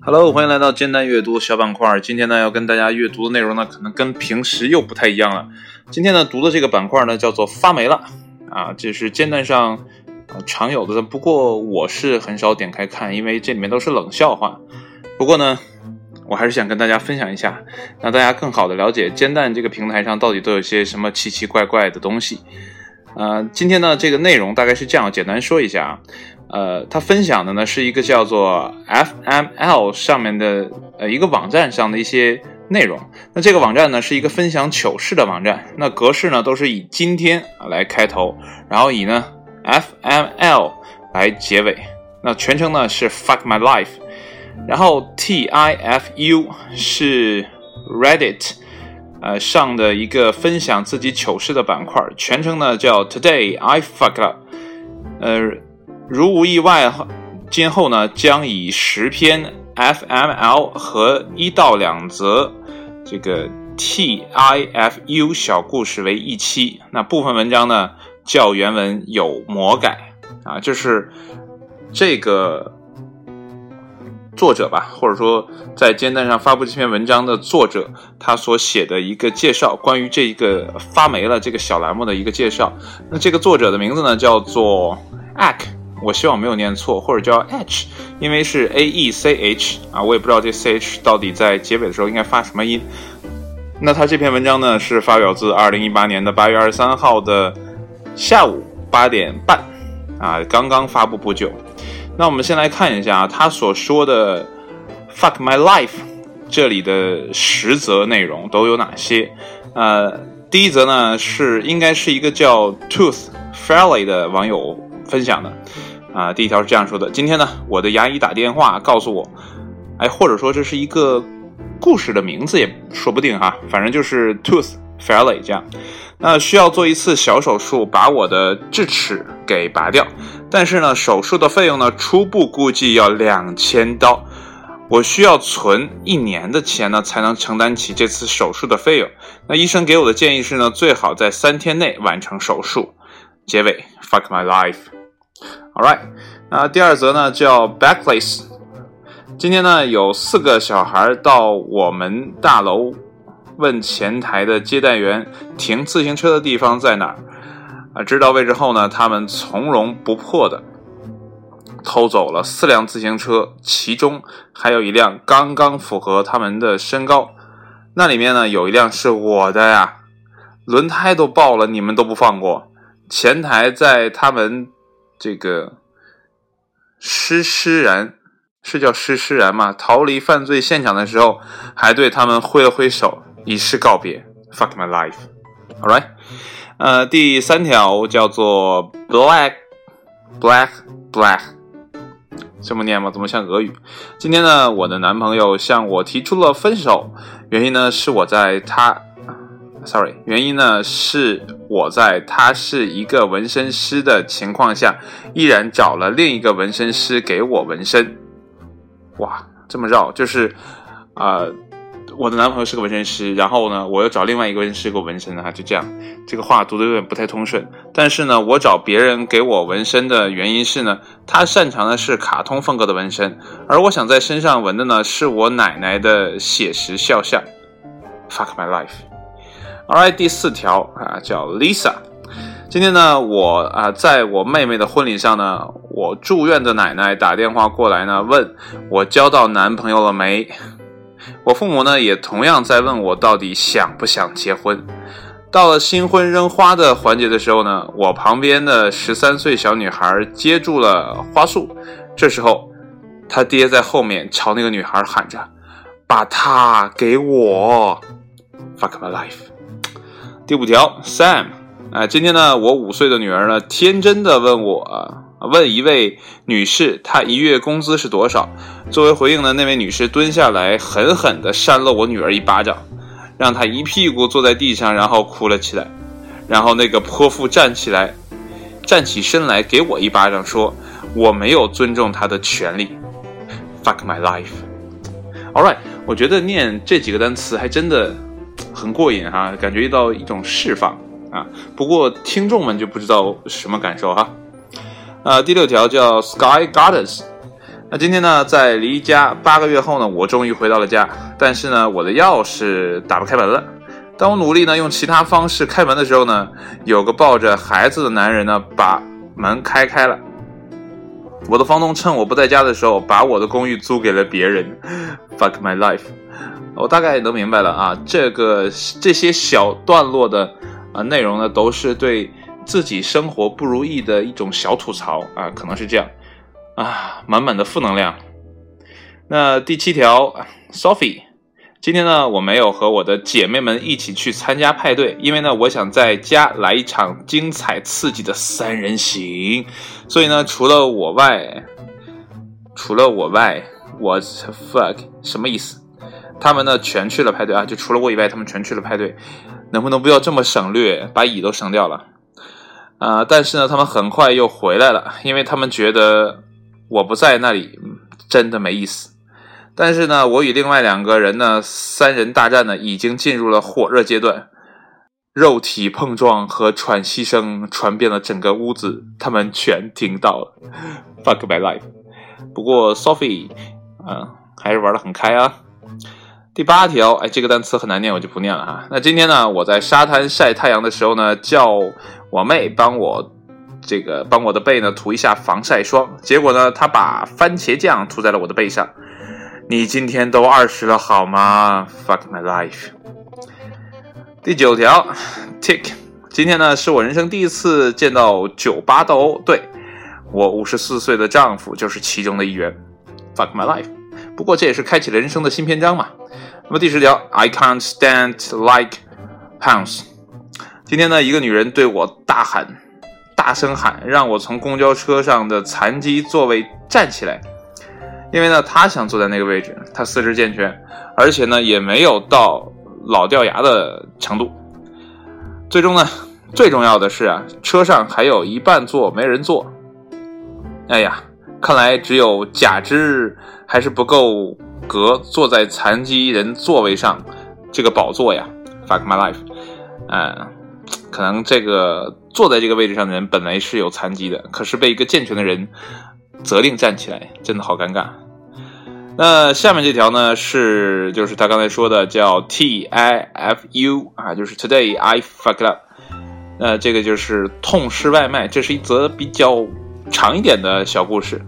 Hello，欢迎来到煎蛋阅读小板块。今天呢，要跟大家阅读的内容呢，可能跟平时又不太一样了。今天呢，读的这个板块呢，叫做发霉了啊，这是煎蛋上常有的，不过我是很少点开看，因为这里面都是冷笑话。不过呢，我还是想跟大家分享一下，让大家更好的了解煎蛋这个平台上到底都有些什么奇奇怪怪的东西。呃，今天呢，这个内容大概是这样，简单说一下啊。呃，他分享的呢是一个叫做 FML 上面的呃一个网站上的一些内容。那这个网站呢是一个分享糗事的网站。那格式呢都是以今天来开头，然后以呢 FML 来结尾。那全称呢是 Fuck My Life，然后 TIFU 是 Reddit 呃上的一个分享自己糗事的板块，全称呢叫 Today I Fuck Up，呃。如无意外，今后呢将以十篇 FML 和一到两则这个 TIFU 小故事为一期。那部分文章呢较原文有魔改啊，就是这个作者吧，或者说在煎蛋上发布这篇文章的作者，他所写的一个介绍，关于这一个发霉了这个小栏目的一个介绍。那这个作者的名字呢叫做 Ack。我希望没有念错，或者叫 H，因为是 A E C H 啊，我也不知道这 C H 到底在结尾的时候应该发什么音。那他这篇文章呢，是发表自二零一八年的八月二十三号的下午八点半，啊，刚刚发布不久。那我们先来看一下他所说的 “fuck my life” 这里的十则内容都有哪些？呃，第一则呢是应该是一个叫 Tooth Fairly 的网友分享的。啊，第一条是这样说的：今天呢，我的牙医打电话告诉我，哎，或者说这是一个故事的名字也说不定哈，反正就是 tooth Fairly 这样。那需要做一次小手术，把我的智齿给拔掉。但是呢，手术的费用呢，初步估计要两千刀。我需要存一年的钱呢，才能承担起这次手术的费用。那医生给我的建议是呢，最好在三天内完成手术。结尾，fuck my life。All right，那第二则呢叫 Backless。今天呢有四个小孩到我们大楼问前台的接待员停自行车的地方在哪儿啊？知道位置后呢，他们从容不迫的偷走了四辆自行车，其中还有一辆刚刚符合他们的身高。那里面呢有一辆是我的呀，轮胎都爆了，你们都不放过。前台在他们。这个施施然是叫施施然吗？逃离犯罪现场的时候，还对他们挥了挥手，以示告别。Fuck my life. All right，呃，第三条叫做 black black black，这么念吗？怎么像俄语？今天呢，我的男朋友向我提出了分手，原因呢是我在他。Sorry，原因呢是我在他是一个纹身师的情况下，依然找了另一个纹身师给我纹身。哇，这么绕，就是啊，我的男朋友是个纹身师，然后呢，我又找另外一个纹身师给我纹身啊，就这样。这个话读的有点不太通顺。但是呢，我找别人给我纹身的原因是呢，他擅长的是卡通风格的纹身，而我想在身上纹的呢是我奶奶的写实肖像。Fuck my life。Alright，第四条啊，叫 Lisa。今天呢，我啊，在我妹妹的婚礼上呢，我住院的奶奶打电话过来呢，问我交到男朋友了没。我父母呢，也同样在问我到底想不想结婚。到了新婚扔花的环节的时候呢，我旁边的十三岁小女孩接住了花束。这时候，她爹在后面朝那个女孩喊着：“把她给我，fuck my life。”第五条，Sam，啊，今天呢，我五岁的女儿呢，天真的问我，问一位女士，她一月工资是多少？作为回应呢，那位女士蹲下来，狠狠的扇了我女儿一巴掌，让她一屁股坐在地上，然后哭了起来。然后那个泼妇站起来，站起身来给我一巴掌，说我没有尊重她的权利。Fuck my life。All right，我觉得念这几个单词还真的。很过瘾哈，感觉到一种释放啊。不过听众们就不知道什么感受哈。呃，第六条叫 Sky Gardens。那今天呢，在离家八个月后呢，我终于回到了家，但是呢，我的钥匙打不开门了。当我努力呢用其他方式开门的时候呢，有个抱着孩子的男人呢把门开开了。我的房东趁我不在家的时候，把我的公寓租给了别人。Fuck my life！我大概能明白了啊，这个这些小段落的啊内容呢，都是对自己生活不如意的一种小吐槽啊，可能是这样啊，满满的负能量。那第七条，Sophie。今天呢，我没有和我的姐妹们一起去参加派对，因为呢，我想在家来一场精彩刺激的三人行。所以呢，除了我外，除了我外，What the fuck 什么意思？他们呢全去了派对啊，就除了我以外，他们全去了派对。能不能不要这么省略，把乙都省掉了？啊，但是呢，他们很快又回来了，因为他们觉得我不在那里真的没意思。但是呢，我与另外两个人呢，三人大战呢，已经进入了火热阶段，肉体碰撞和喘息声传遍了整个屋子，他们全听到了。Fuck my life。不过 Sophie，嗯，还是玩的很开啊。第八条，哎，这个单词很难念，我就不念了哈。那今天呢，我在沙滩晒太阳的时候呢，叫我妹帮我这个帮我的背呢涂一下防晒霜，结果呢，她把番茄酱涂在了我的背上。你今天都二十了好吗？Fuck my life。第九条，Tick。今天呢是我人生第一次见到酒吧斗殴，对我五十四岁的丈夫就是其中的一员。Fuck my life。不过这也是开启了人生的新篇章嘛。那么第十条，I can't stand like pounds。今天呢，一个女人对我大喊，大声喊，让我从公交车上的残疾座位站起来。因为呢，他想坐在那个位置，他四肢健全，而且呢，也没有到老掉牙的程度。最终呢，最重要的是啊，车上还有一半座没人坐。哎呀，看来只有假肢还是不够格坐在残疾人座位上这个宝座呀。Fuck my life！嗯，可能这个坐在这个位置上的人本来是有残疾的，可是被一个健全的人。责令站起来，真的好尴尬。那下面这条呢，是就是他刚才说的叫 T I F U 啊，就是 Today I fucked up。那这个就是痛失外卖，这是一则比较长一点的小故事。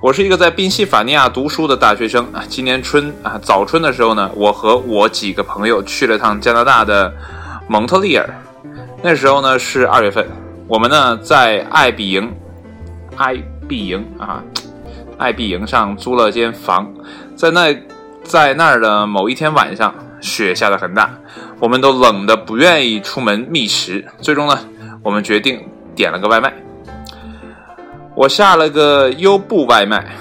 我是一个在宾夕法尼亚读书的大学生啊，今年春啊早春的时候呢，我和我几个朋友去了趟加拿大的蒙特利尔。那时候呢是二月份，我们呢在艾比营，艾。比营啊，爱比营上租了间房，在那，在那儿的某一天晚上，雪下的很大，我们都冷的不愿意出门觅食。最终呢，我们决定点了个外卖。我下了个优步外卖，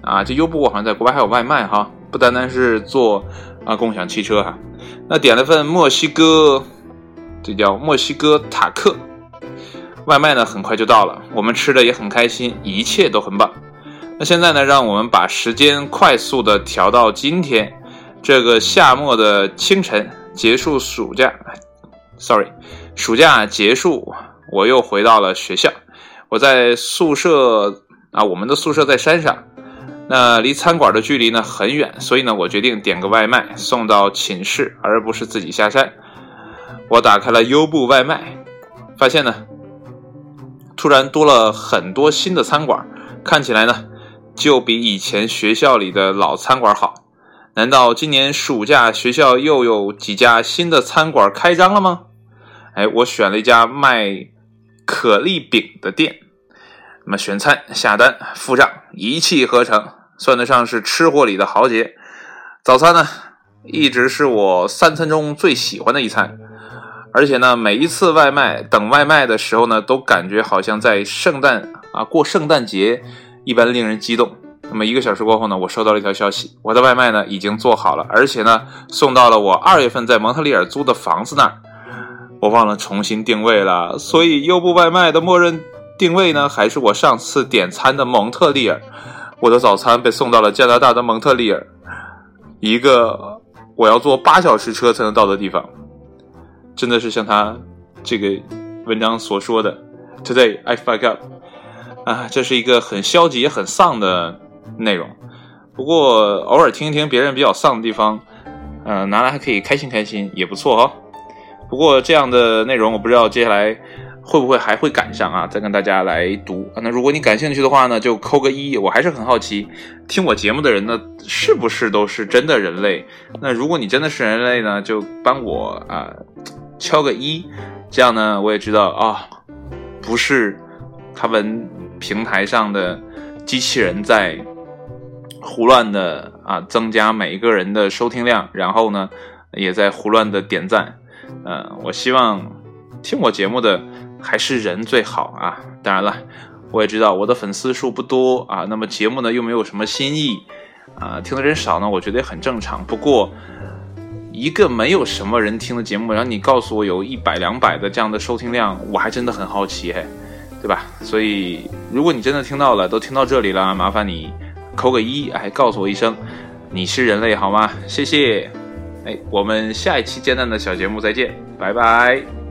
啊，这优步好像在国外还有外卖哈，不单单是做啊共享汽车哈。那点了份墨西哥，这叫墨西哥塔克。外卖呢很快就到了，我们吃的也很开心，一切都很棒。那现在呢，让我们把时间快速的调到今天这个夏末的清晨，结束暑假，sorry，暑假结束，我又回到了学校。我在宿舍啊，我们的宿舍在山上，那离餐馆的距离呢很远，所以呢，我决定点个外卖送到寝室，而不是自己下山。我打开了优步外卖，发现呢。突然多了很多新的餐馆，看起来呢，就比以前学校里的老餐馆好。难道今年暑假学校又有几家新的餐馆开张了吗？哎，我选了一家卖可丽饼的店，那么选餐、下单、付账，一气呵成，算得上是吃货里的豪杰。早餐呢，一直是我三餐中最喜欢的一餐。而且呢，每一次外卖等外卖的时候呢，都感觉好像在圣诞啊过圣诞节一般令人激动。那么一个小时过后呢，我收到了一条消息，我的外卖呢已经做好了，而且呢送到了我二月份在蒙特利尔租的房子那儿。我忘了重新定位了，所以优步外卖的默认定位呢还是我上次点餐的蒙特利尔。我的早餐被送到了加拿大的蒙特利尔，一个我要坐八小时车才能到的地方。真的是像他这个文章所说的，Today I fuck up。啊，这是一个很消极也很丧的内容。不过偶尔听一听别人比较丧的地方，呃，拿来还可以开心开心，也不错哈。不过这样的内容，我不知道接下来会不会还会赶上啊，再跟大家来读。那如果你感兴趣的话呢，就扣个一。我还是很好奇，听我节目的人呢，是不是都是真的人类？那如果你真的是人类呢，就帮我啊敲个一，这样呢，我也知道啊，不是他们平台上的机器人在。胡乱的啊，增加每一个人的收听量，然后呢，也在胡乱的点赞。呃，我希望听我节目的还是人最好啊。当然了，我也知道我的粉丝数不多啊，那么节目呢又没有什么新意啊，听的人少呢，我觉得也很正常。不过，一个没有什么人听的节目，然后你告诉我有一百两百的这样的收听量，我还真的很好奇，嘿，对吧？所以，如果你真的听到了，都听到这里了，麻烦你。扣个一，哎，告诉我一声，你是人类好吗？谢谢，哎，我们下一期艰难的小节目再见，拜拜。